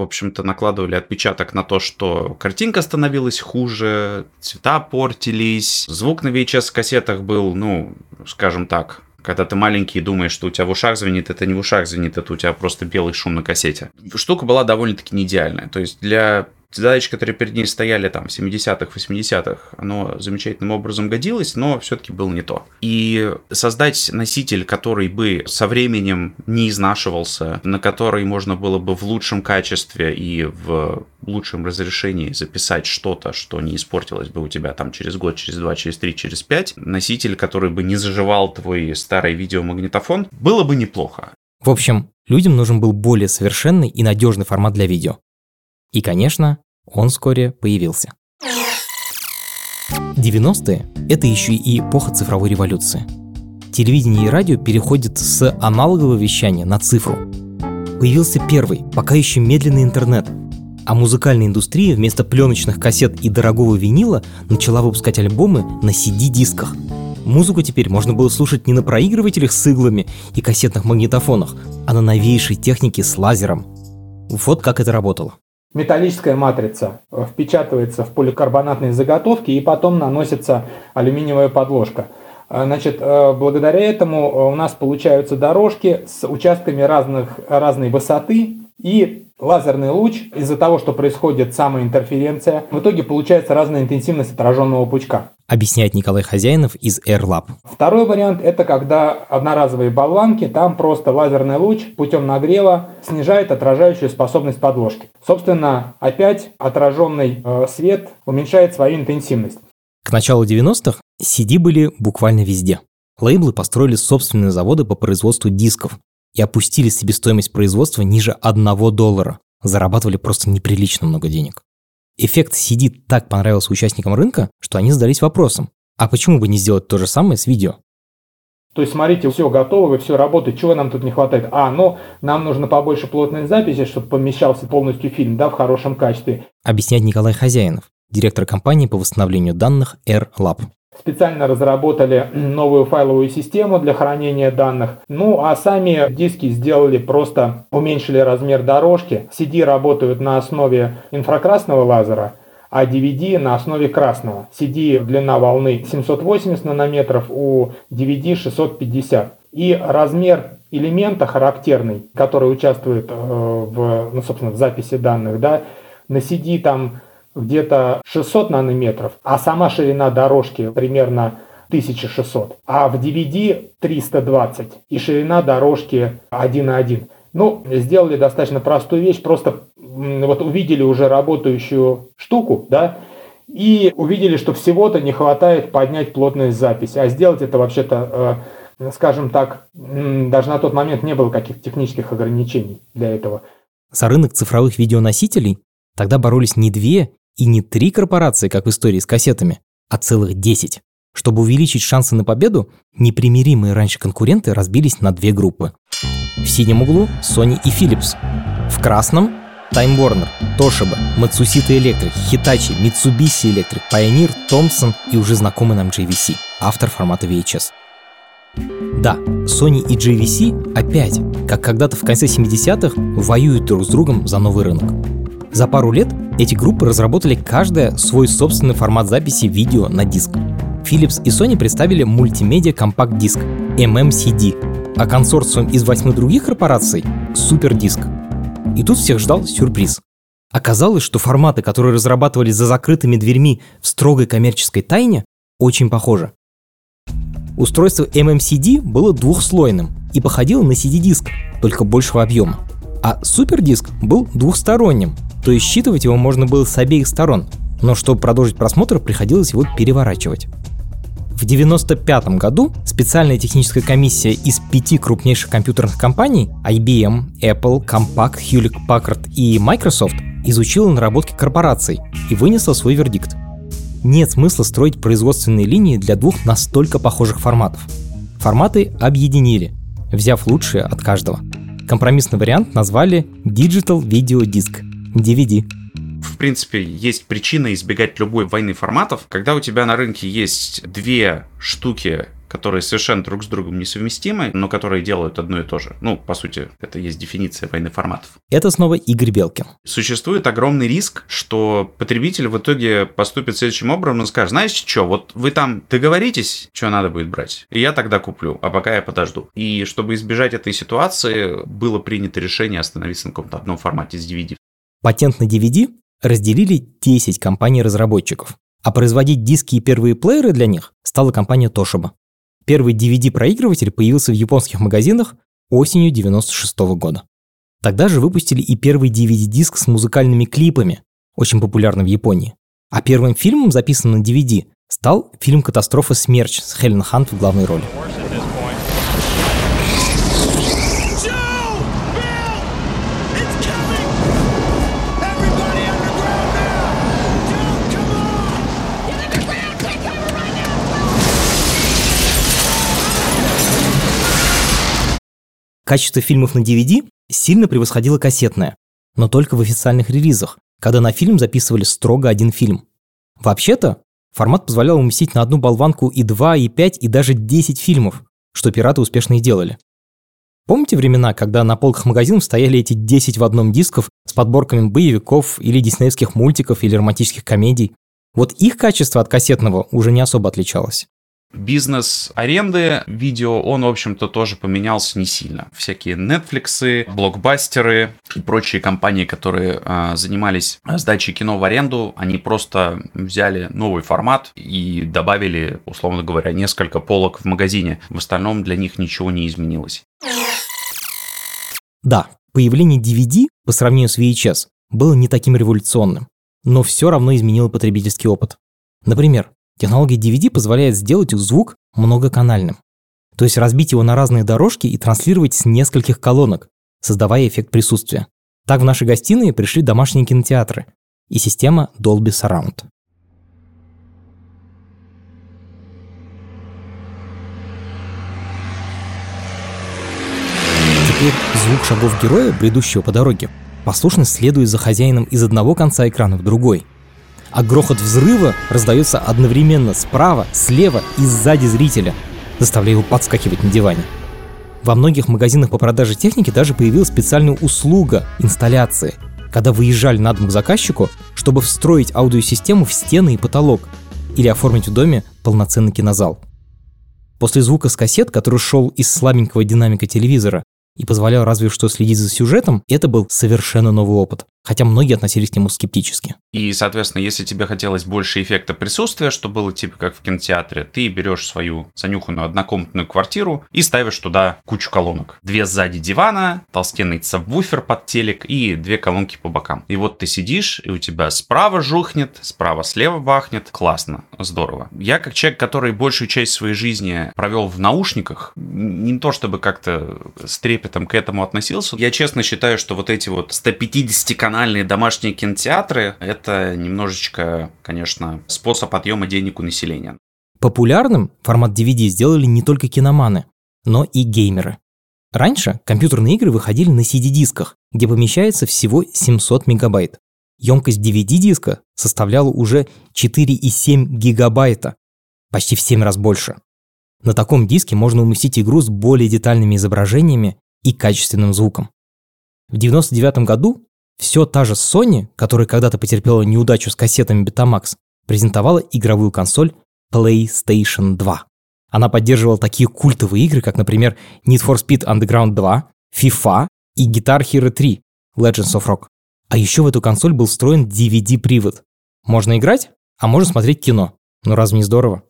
в общем-то, накладывали отпечаток на то, что картинка становилась хуже, цвета портились, звук на VHS-кассетах был, ну, скажем так, когда ты маленький и думаешь, что у тебя в ушах звенит, это не в ушах звенит, это у тебя просто белый шум на кассете. Штука была довольно-таки не идеальная. То есть для задачи, которые перед ней стояли там в 70-х, 80-х, оно замечательным образом годилось, но все-таки было не то. И создать носитель, который бы со временем не изнашивался, на который можно было бы в лучшем качестве и в лучшем разрешении записать что-то, что не испортилось бы у тебя там через год, через два, через три, через пять, носитель, который бы не заживал твой старый видеомагнитофон, было бы неплохо. В общем, людям нужен был более совершенный и надежный формат для видео. И, конечно, он вскоре появился. 90-е – это еще и эпоха цифровой революции. Телевидение и радио переходят с аналогового вещания на цифру. Появился первый, пока еще медленный интернет, а музыкальная индустрия вместо пленочных кассет и дорогого винила начала выпускать альбомы на CD-дисках. Музыку теперь можно было слушать не на проигрывателях с иглами и кассетных магнитофонах, а на новейшей технике с лазером. Вот как это работало. Металлическая матрица впечатывается в поликарбонатные заготовки и потом наносится алюминиевая подложка. А, значит, э, благодаря этому у нас получаются дорожки с участками разных, разной высоты и лазерный луч из-за того, что происходит самоинтерференция, в итоге получается разная интенсивность отраженного пучка. Объясняет Николай Хозяинов из AirLab. Второй вариант – это когда одноразовые болванки, там просто лазерный луч путем нагрева снижает отражающую способность подложки. Собственно, опять отраженный э, свет уменьшает свою интенсивность. К началу 90-х CD были буквально везде. Лейблы построили собственные заводы по производству дисков, и опустили себестоимость производства ниже 1 доллара. Зарабатывали просто неприлично много денег. Эффект CD так понравился участникам рынка, что они задались вопросом, а почему бы не сделать то же самое с видео? То есть, смотрите, все готово, все работает, чего нам тут не хватает? А, ну, нам нужно побольше плотной записи, чтобы помещался полностью фильм, да, в хорошем качестве. Объясняет Николай Хозяинов, директор компании по восстановлению данных AirLab. Специально разработали <clears throat> новую файловую систему для хранения данных. Ну, а сами диски сделали просто, уменьшили размер дорожки. CD работают на основе инфракрасного лазера, а DVD на основе красного. CD длина волны 780 нанометров, у DVD 650. И размер элемента характерный, который участвует э, в, ну, собственно, в записи данных, да, на CD там где-то 600 нанометров, а сама ширина дорожки примерно 1600, а в DVD 320 и ширина дорожки 1,1. Ну, сделали достаточно простую вещь, просто вот увидели уже работающую штуку, да, и увидели, что всего-то не хватает поднять плотность записи. А сделать это вообще-то, э, скажем так, даже на тот момент не было каких-то технических ограничений для этого. За рынок цифровых видеоносителей тогда боролись не две и не три корпорации, как в истории с кассетами, а целых десять. Чтобы увеличить шансы на победу, непримиримые раньше конкуренты разбились на две группы. В синем углу Sony и Philips. В красном Time Warner, Toshiba, Matsushita Electric, Hitachi, Mitsubishi Electric, Pioneer, Thomson и уже знакомый нам JVC, автор формата VHS. Да, Sony и JVC опять, как когда-то в конце 70-х, воюют друг с другом за новый рынок. За пару лет эти группы разработали каждая свой собственный формат записи видео на диск. Philips и Sony представили мультимедиа компакт-диск MMCD, а консорциум из восьми других корпораций — Супердиск. И тут всех ждал сюрприз. Оказалось, что форматы, которые разрабатывались за закрытыми дверьми в строгой коммерческой тайне, очень похожи. Устройство MMCD было двухслойным и походило на CD-диск, только большего объема. А супердиск был двухсторонним, то есть считывать его можно было с обеих сторон, но чтобы продолжить просмотр, приходилось его переворачивать. В 1995 году специальная техническая комиссия из пяти крупнейших компьютерных компаний IBM, Apple, Compaq, Hewlett Packard и Microsoft изучила наработки корпораций и вынесла свой вердикт. Нет смысла строить производственные линии для двух настолько похожих форматов. Форматы объединили, взяв лучшее от каждого. Компромиссный вариант назвали Digital Video Disc – DVD – в принципе, есть причина избегать любой войны форматов. Когда у тебя на рынке есть две штуки, которые совершенно друг с другом несовместимы, но которые делают одно и то же. Ну, по сути, это есть дефиниция войны форматов. Это снова Игорь Белкин. Существует огромный риск, что потребитель в итоге поступит следующим образом и скажет, знаете что, вот вы там договоритесь, что надо будет брать, и я тогда куплю, а пока я подожду. И чтобы избежать этой ситуации, было принято решение остановиться на каком-то одном формате с DVD. Патент на DVD разделили 10 компаний-разработчиков, а производить диски и первые плееры для них стала компания Toshiba. Первый DVD-проигрыватель появился в японских магазинах осенью 96 года. Тогда же выпустили и первый DVD-диск с музыкальными клипами, очень популярный в Японии. А первым фильмом, записанным на DVD, стал фильм «Катастрофа Смерч» с Хелен Хант в главной роли. Качество фильмов на DVD сильно превосходило кассетное, но только в официальных релизах, когда на фильм записывали строго один фильм. Вообще-то, формат позволял уместить на одну болванку и 2, и 5, и даже 10 фильмов, что пираты успешно и делали. Помните времена, когда на полках магазинов стояли эти 10 в одном дисков с подборками боевиков или диснеевских мультиков или романтических комедий? Вот их качество от кассетного уже не особо отличалось. Бизнес аренды видео, он, в общем-то, тоже поменялся не сильно. Всякие Netflix, блокбастеры и прочие компании, которые э, занимались сдачей кино в аренду, они просто взяли новый формат и добавили, условно говоря, несколько полок в магазине. В остальном для них ничего не изменилось. Да, появление DVD по сравнению с VHS было не таким революционным, но все равно изменило потребительский опыт. Например, Технология DVD позволяет сделать звук многоканальным. То есть разбить его на разные дорожки и транслировать с нескольких колонок, создавая эффект присутствия. Так в наши гостиные пришли домашние кинотеатры и система Dolby Surround. Теперь звук шагов героя, бредущего по дороге, послушно следует за хозяином из одного конца экрана в другой. А грохот взрыва раздается одновременно справа, слева и сзади зрителя, заставляя его подскакивать на диване. Во многих магазинах по продаже техники даже появилась специальная услуга инсталляции, когда выезжали на дом к заказчику, чтобы встроить аудиосистему в стены и потолок или оформить в доме полноценный кинозал. После звука с кассет, который шел из слабенького динамика телевизора, и позволял разве что следить за сюжетом, это был совершенно новый опыт хотя многие относились к нему скептически. И, соответственно, если тебе хотелось больше эффекта присутствия, что было типа как в кинотеатре, ты берешь свою занюханную однокомнатную квартиру и ставишь туда кучу колонок. Две сзади дивана, толстенный сабвуфер под телек и две колонки по бокам. И вот ты сидишь, и у тебя справа жухнет, справа слева бахнет. Классно, здорово. Я как человек, который большую часть своей жизни провел в наушниках, не то чтобы как-то с трепетом к этому относился, я честно считаю, что вот эти вот 150 каналов канальные домашние кинотеатры – это немножечко, конечно, способ отъема денег у населения. Популярным формат DVD сделали не только киноманы, но и геймеры. Раньше компьютерные игры выходили на CD-дисках, где помещается всего 700 мегабайт. Емкость DVD-диска составляла уже 4,7 гигабайта, почти в 7 раз больше. На таком диске можно уместить игру с более детальными изображениями и качественным звуком. В 1999 году все та же Sony, которая когда-то потерпела неудачу с кассетами Betamax, презентовала игровую консоль PlayStation 2. Она поддерживала такие культовые игры, как, например, Need for Speed Underground 2, FIFA и Guitar Hero 3 Legends of Rock. А еще в эту консоль был встроен DVD-привод. Можно играть, а можно смотреть кино. Ну разве не здорово?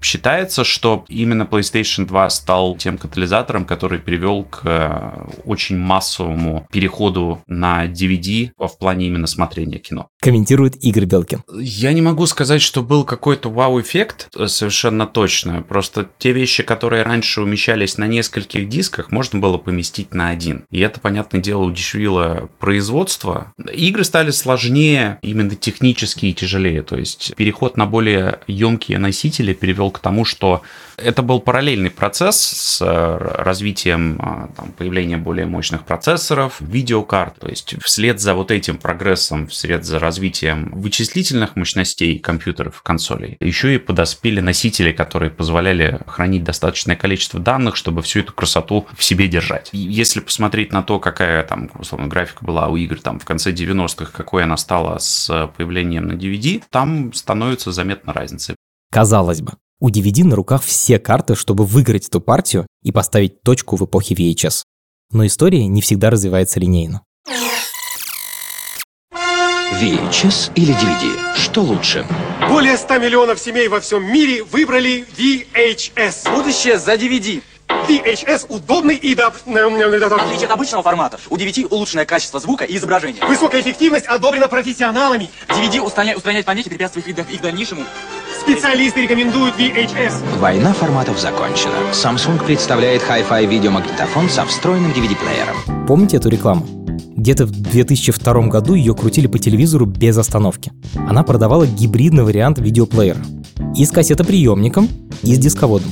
Считается, что именно PlayStation 2 стал тем катализатором, который привел к э, очень массовому переходу на DVD в плане именно смотрения кино. Комментирует Игорь Белкин. Я не могу сказать, что был какой-то вау-эффект, э, совершенно точно. Просто те вещи, которые раньше умещались на нескольких дисках, можно было поместить на один. И это, понятное дело, удешевило производство. Игры стали сложнее, именно технически и тяжелее. То есть переход на более емкие носители привел к тому, что это был параллельный процесс с э, развитием э, там, появления более мощных процессоров, видеокарт. То есть вслед за вот этим прогрессом, вслед за развитием вычислительных мощностей компьютеров, консолей, еще и подоспели носители, которые позволяли хранить достаточное количество данных, чтобы всю эту красоту в себе держать. И если посмотреть на то, какая там, условно, графика была у игр там в конце 90-х, какой она стала с появлением на DVD, там становится заметна разница. Казалось бы, у DVD на руках все карты, чтобы выиграть эту партию и поставить точку в эпохе VHS. Но история не всегда развивается линейно. VHS или DVD? Что лучше? Более 100 миллионов семей во всем мире выбрали VHS. Будущее за DVD. VHS удобный и да... В отличие от обычного формата, у DVD улучшенное качество звука и изображения. Высокая эффективность одобрена профессионалами. DVD устраняет, устраняет помехи, препятствует их, их дальнейшему Специалисты рекомендуют VHS. Война форматов закончена. Samsung представляет Hi-Fi видеомагнитофон со встроенным DVD-плеером. Помните эту рекламу? Где-то в 2002 году ее крутили по телевизору без остановки. Она продавала гибридный вариант видеоплеера. И с кассетоприемником, и с дисководом.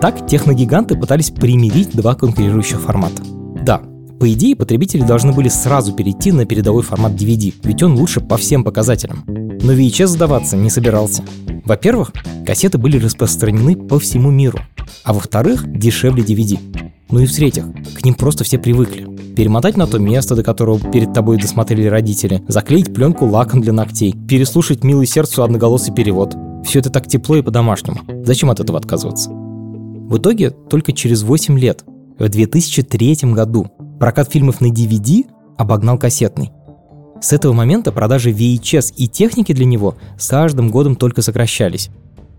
Так техногиганты пытались примирить два конкурирующих формата. Да, по идее, потребители должны были сразу перейти на передовой формат DVD, ведь он лучше по всем показателям. Но VHS сдаваться не собирался. Во-первых, кассеты были распространены по всему миру, а во-вторых, дешевле DVD. Ну и в-третьих, к ним просто все привыкли. Перемотать на то место, до которого перед тобой досмотрели родители, заклеить пленку лаком для ногтей, переслушать милый сердцу одноголосый перевод. Все это так тепло и по-домашнему. Зачем от этого отказываться? В итоге, только через 8 лет, в 2003 году, прокат фильмов на DVD обогнал кассетный. С этого момента продажи VHS и техники для него с каждым годом только сокращались.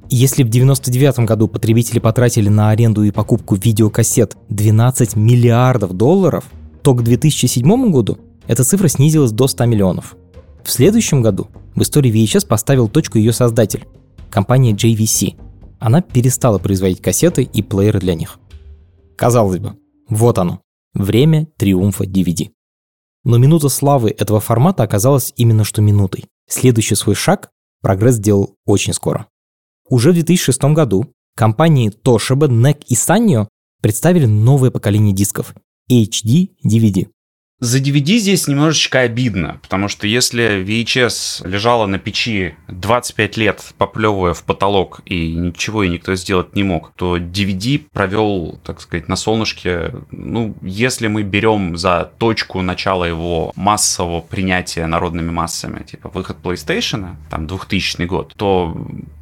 Если в 1999 году потребители потратили на аренду и покупку видеокассет 12 миллиардов долларов, то к 2007 году эта цифра снизилась до 100 миллионов. В следующем году в истории VHS поставил точку ее создатель компания JVC. Она перестала производить кассеты и плееры для них. Казалось бы, вот оно, время триумфа DVD. Но минута славы этого формата оказалась именно что минутой. Следующий свой шаг прогресс сделал очень скоро. Уже в 2006 году компании Toshiba, NEC и Sanyo представили новое поколение дисков HD DVD. За DVD здесь немножечко обидно, потому что если VHS лежала на печи 25 лет, поплевывая в потолок, и ничего и никто сделать не мог, то DVD провел, так сказать, на солнышке, ну, если мы берем за точку начала его массового принятия народными массами, типа выход PlayStation, там 2000 год, то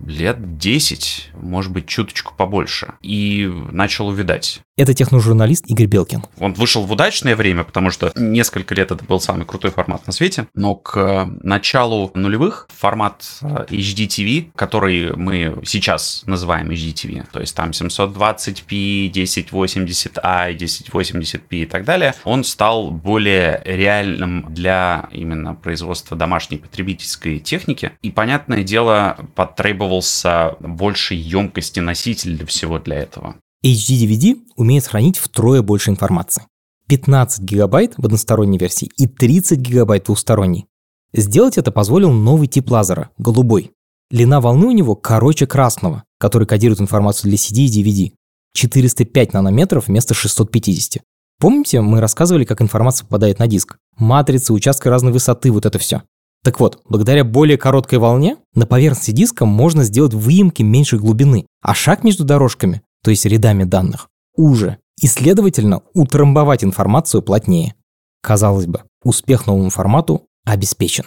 лет 10, может быть, чуточку побольше, и начал увидать. Это техножурналист Игорь Белкин. Он вышел в удачное время, потому что несколько лет это был самый крутой формат на свете, но к началу нулевых формат HDTV, который мы сейчас называем HDTV, то есть там 720p, 1080i, 1080p и так далее, он стал более реальным для именно производства домашней потребительской техники. И, понятное дело, потребовался больше емкости носитель для всего для этого. HD-DVD умеет хранить втрое больше информации. 15 гигабайт в односторонней версии и 30 гигабайт двусторонней. Сделать это позволил новый тип лазера – голубой. Длина волны у него короче красного, который кодирует информацию для CD и DVD. 405 нанометров вместо 650. Помните, мы рассказывали, как информация попадает на диск? Матрицы, участки разной высоты, вот это все. Так вот, благодаря более короткой волне на поверхности диска можно сделать выемки меньшей глубины, а шаг между дорожками, то есть рядами данных, уже, и, следовательно, утрамбовать информацию плотнее. Казалось бы, успех новому формату обеспечен.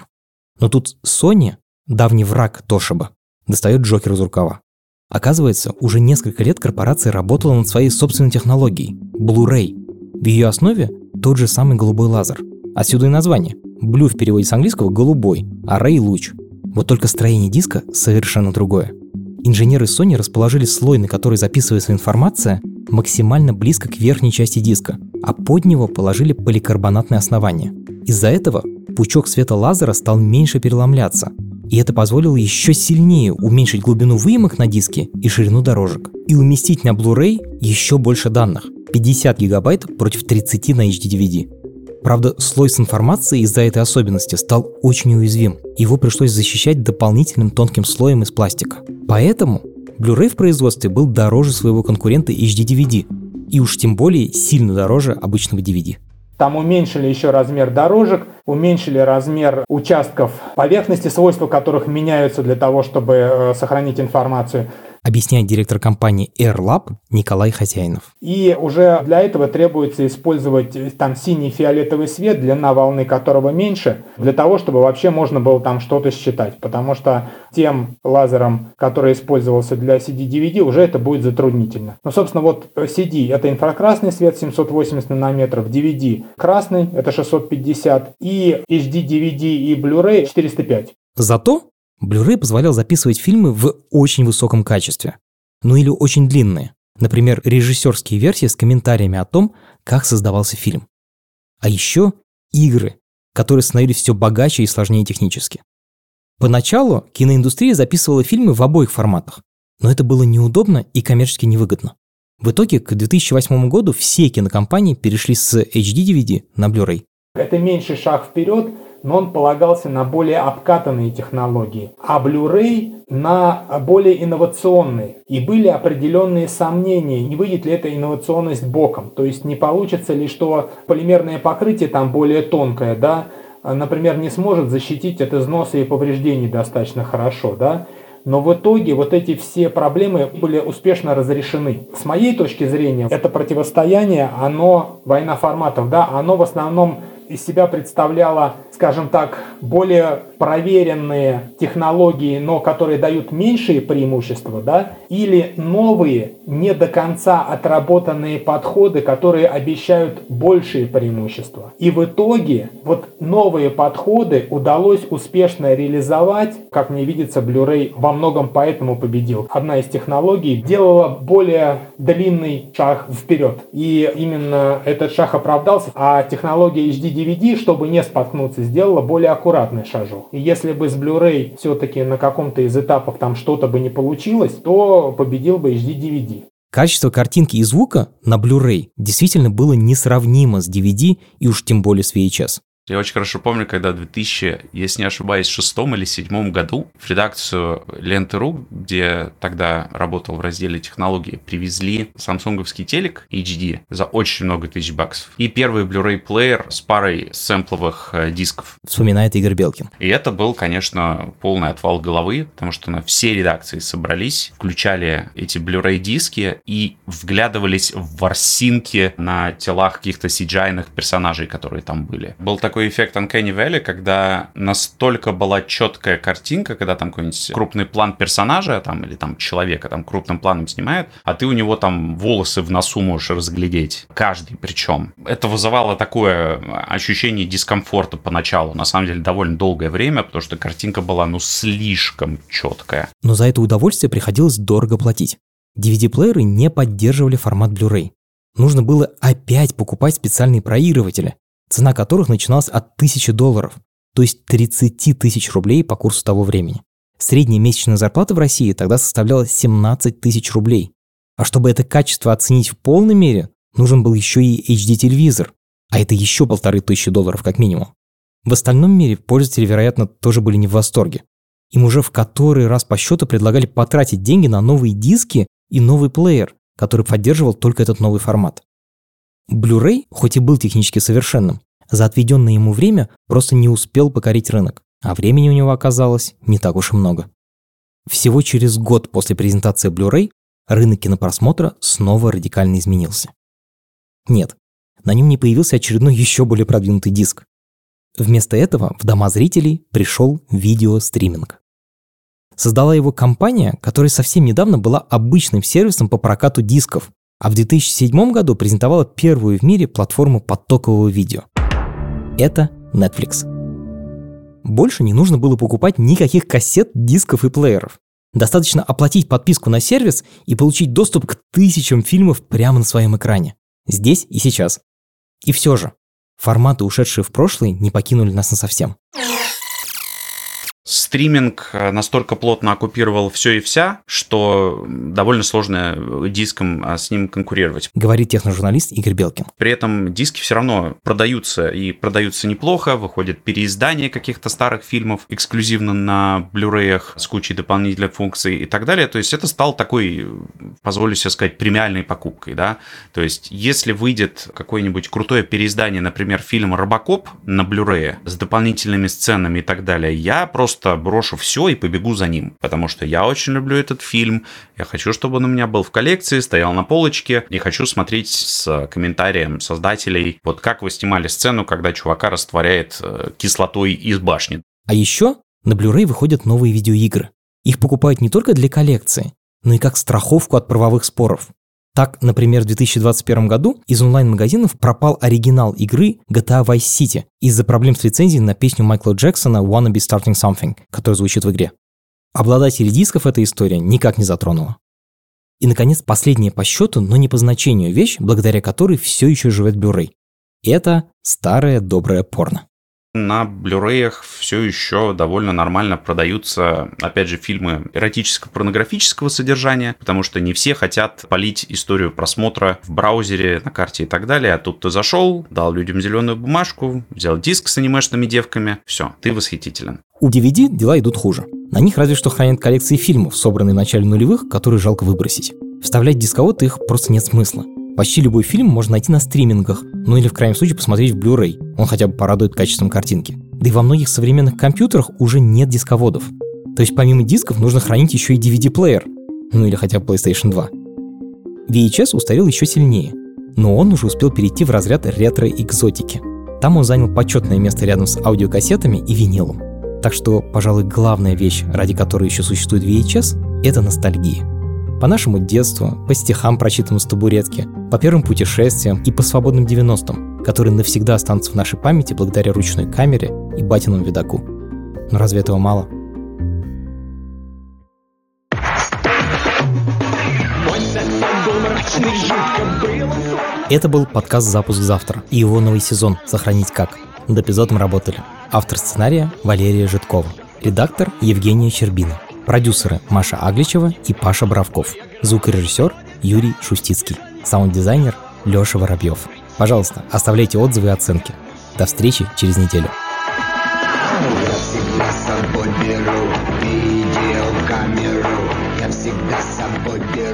Но тут Sony, давний враг Toshiba, достает Джокер из рукава. Оказывается, уже несколько лет корпорация работала над своей собственной технологией – Blu-ray. В ее основе тот же самый голубой лазер. Отсюда и название. Blue в переводе с английского – голубой, а Ray – луч. Вот только строение диска совершенно другое. Инженеры Sony расположили слой, на который записывается информация, максимально близко к верхней части диска, а под него положили поликарбонатное основание. Из-за этого пучок света лазера стал меньше переломляться, и это позволило еще сильнее уменьшить глубину выемок на диске и ширину дорожек, и уместить на Blu-ray еще больше данных – 50 гигабайт против 30 на HD-DVD. Правда, слой с информацией из-за этой особенности стал очень уязвим. Его пришлось защищать дополнительным тонким слоем из пластика. Поэтому Blu-ray в производстве был дороже своего конкурента HD-DVD, и уж тем более сильно дороже обычного DVD. Там уменьшили еще размер дорожек, уменьшили размер участков поверхности, свойства которых меняются для того, чтобы э, сохранить информацию объясняет директор компании AirLab Николай Хозяинов. И уже для этого требуется использовать э, там синий фиолетовый свет, длина волны которого меньше, для того, чтобы вообще можно было там что-то считать. Потому что тем лазером, который использовался для CD-DVD, уже это будет затруднительно. Ну, собственно, вот CD это инфракрасный свет 780 нанометров, DVD красный это 650 и HD-DVD и Blu-ray 405. Зато Blu-ray позволял записывать фильмы в очень высоком качестве. Ну или очень длинные. Например, режиссерские версии с комментариями о том, как создавался фильм. А еще игры, которые становились все богаче и сложнее технически. Поначалу киноиндустрия записывала фильмы в обоих форматах, но это было неудобно и коммерчески невыгодно. В итоге к 2008 году все кинокомпании перешли с HD-DVD на Blu-ray. Это меньший шаг вперед, но он полагался на более обкатанные технологии, а Blu-ray на более инновационные. И были определенные сомнения, не выйдет ли эта инновационность боком. То есть не получится ли, что полимерное покрытие там более тонкое, да, например, не сможет защитить от износа и повреждений достаточно хорошо, да. Но в итоге вот эти все проблемы были успешно разрешены. С моей точки зрения, это противостояние, оно, война форматов, да, оно в основном из себя представляло, скажем так, более проверенные технологии, но которые дают меньшие преимущества, да, или новые, не до конца отработанные подходы, которые обещают большие преимущества. И в итоге вот новые подходы удалось успешно реализовать, как мне видится, Blu-ray во многом поэтому победил. Одна из технологий делала более длинный шаг вперед. И именно этот шаг оправдался, а технология HD DVD, чтобы не споткнуться с сделала более аккуратный шажок. И если бы с Blu-ray все-таки на каком-то из этапов там что-то бы не получилось, то победил бы HD-DVD. Качество картинки и звука на Blu-ray действительно было несравнимо с DVD и уж тем более с VHS. Я очень хорошо помню, когда в 2000, если не ошибаюсь, шестом или седьмом году в редакцию Ленты.ру, где тогда работал в разделе технологии, привезли самсунговский телек HD за очень много тысяч баксов. И первый Blu-ray плеер с парой сэмпловых э, дисков. Вспоминает Игорь Белкин. И это был, конечно, полный отвал головы, потому что на все редакции собрались, включали эти Blu-ray диски и вглядывались в ворсинки на телах каких-то cgi персонажей, которые там были. Был такой такой эффект Uncanny Valley, когда настолько была четкая картинка, когда там какой-нибудь крупный план персонажа там, или там человека там крупным планом снимает, а ты у него там волосы в носу можешь разглядеть. Каждый причем. Это вызывало такое ощущение дискомфорта поначалу, на самом деле довольно долгое время, потому что картинка была ну слишком четкая. Но за это удовольствие приходилось дорого платить. DVD-плееры не поддерживали формат Blu-ray. Нужно было опять покупать специальные проигрыватели, цена которых начиналась от 1000 долларов, то есть 30 тысяч рублей по курсу того времени. Средняя месячная зарплата в России тогда составляла 17 тысяч рублей. А чтобы это качество оценить в полной мере, нужен был еще и HD-телевизор, а это еще полторы тысячи долларов как минимум. В остальном мире пользователи, вероятно, тоже были не в восторге. Им уже в который раз по счету предлагали потратить деньги на новые диски и новый плеер, который поддерживал только этот новый формат. Blu-ray, хоть и был технически совершенным, за отведенное ему время просто не успел покорить рынок, а времени у него оказалось не так уж и много. Всего через год после презентации Blu-ray рынок кинопросмотра снова радикально изменился. Нет, на нем не появился очередной еще более продвинутый диск. Вместо этого в дома зрителей пришел видеостриминг. Создала его компания, которая совсем недавно была обычным сервисом по прокату дисков, а в 2007 году презентовала первую в мире платформу потокового видео. Это Netflix. Больше не нужно было покупать никаких кассет, дисков и плееров. Достаточно оплатить подписку на сервис и получить доступ к тысячам фильмов прямо на своем экране. Здесь и сейчас. И все же, форматы, ушедшие в прошлое, не покинули нас насовсем. Стриминг э, настолько плотно оккупировал все и вся, что довольно сложно диском а, с ним конкурировать. Говорит техножурналист Игорь Белкин. При этом диски все равно продаются и продаются неплохо, выходят переиздания каких-то старых фильмов эксклюзивно на Blu-ray с кучей дополнительных функций и так далее. То есть это стал такой, позволю себе сказать, премиальной покупкой. Да? То есть если выйдет какое-нибудь крутое переиздание, например, фильма «Робокоп» на Blu-ray с дополнительными сценами и так далее, я просто брошу все и побегу за ним, потому что я очень люблю этот фильм, я хочу, чтобы он у меня был в коллекции, стоял на полочке, и хочу смотреть с комментарием создателей, вот как вы снимали сцену, когда чувака растворяет э, кислотой из башни. А еще на Blu-ray выходят новые видеоигры. Их покупают не только для коллекции, но и как страховку от правовых споров. Так, например, в 2021 году из онлайн-магазинов пропал оригинал игры GTA Vice City из-за проблем с лицензией на песню Майкла Джексона «Wanna Be Starting Something», которая звучит в игре. Обладателей дисков эта история никак не затронула. И, наконец, последняя по счету, но не по значению вещь, благодаря которой все еще живет Blu-ray. Это старое доброе порно на Blu-ray все еще довольно нормально продаются, опять же, фильмы эротическо-порнографического содержания, потому что не все хотят полить историю просмотра в браузере, на карте и так далее. А тут ты зашел, дал людям зеленую бумажку, взял диск с анимешными девками, все, ты восхитителен. У DVD дела идут хуже. На них разве что хранят коллекции фильмов, собранные в начале нулевых, которые жалко выбросить. Вставлять дисковод их просто нет смысла. Почти любой фильм можно найти на стримингах, ну или в крайнем случае посмотреть в Blu-ray, он хотя бы порадует качеством картинки. Да и во многих современных компьютерах уже нет дисководов. То есть помимо дисков нужно хранить еще и DVD-плеер, ну или хотя бы PlayStation 2. VHS устарел еще сильнее, но он уже успел перейти в разряд ретро-экзотики. Там он занял почетное место рядом с аудиокассетами и винилом. Так что, пожалуй, главная вещь, ради которой еще существует VHS, это ностальгия по нашему детству, по стихам, прочитанным с табуретки, по первым путешествиям и по свободным 90-м, которые навсегда останутся в нашей памяти благодаря ручной камере и батиному видаку. Но разве этого мало? Это был подкаст «Запуск завтра» и его новый сезон «Сохранить как». Над эпизодом работали автор сценария Валерия Житкова, редактор Евгения Щербина, продюсеры Маша Агличева и Паша Бравков, звукорежиссер Юрий Шустицкий, саунд-дизайнер Леша Воробьев. Пожалуйста, оставляйте отзывы и оценки. До встречи через неделю. Я всегда с собой беру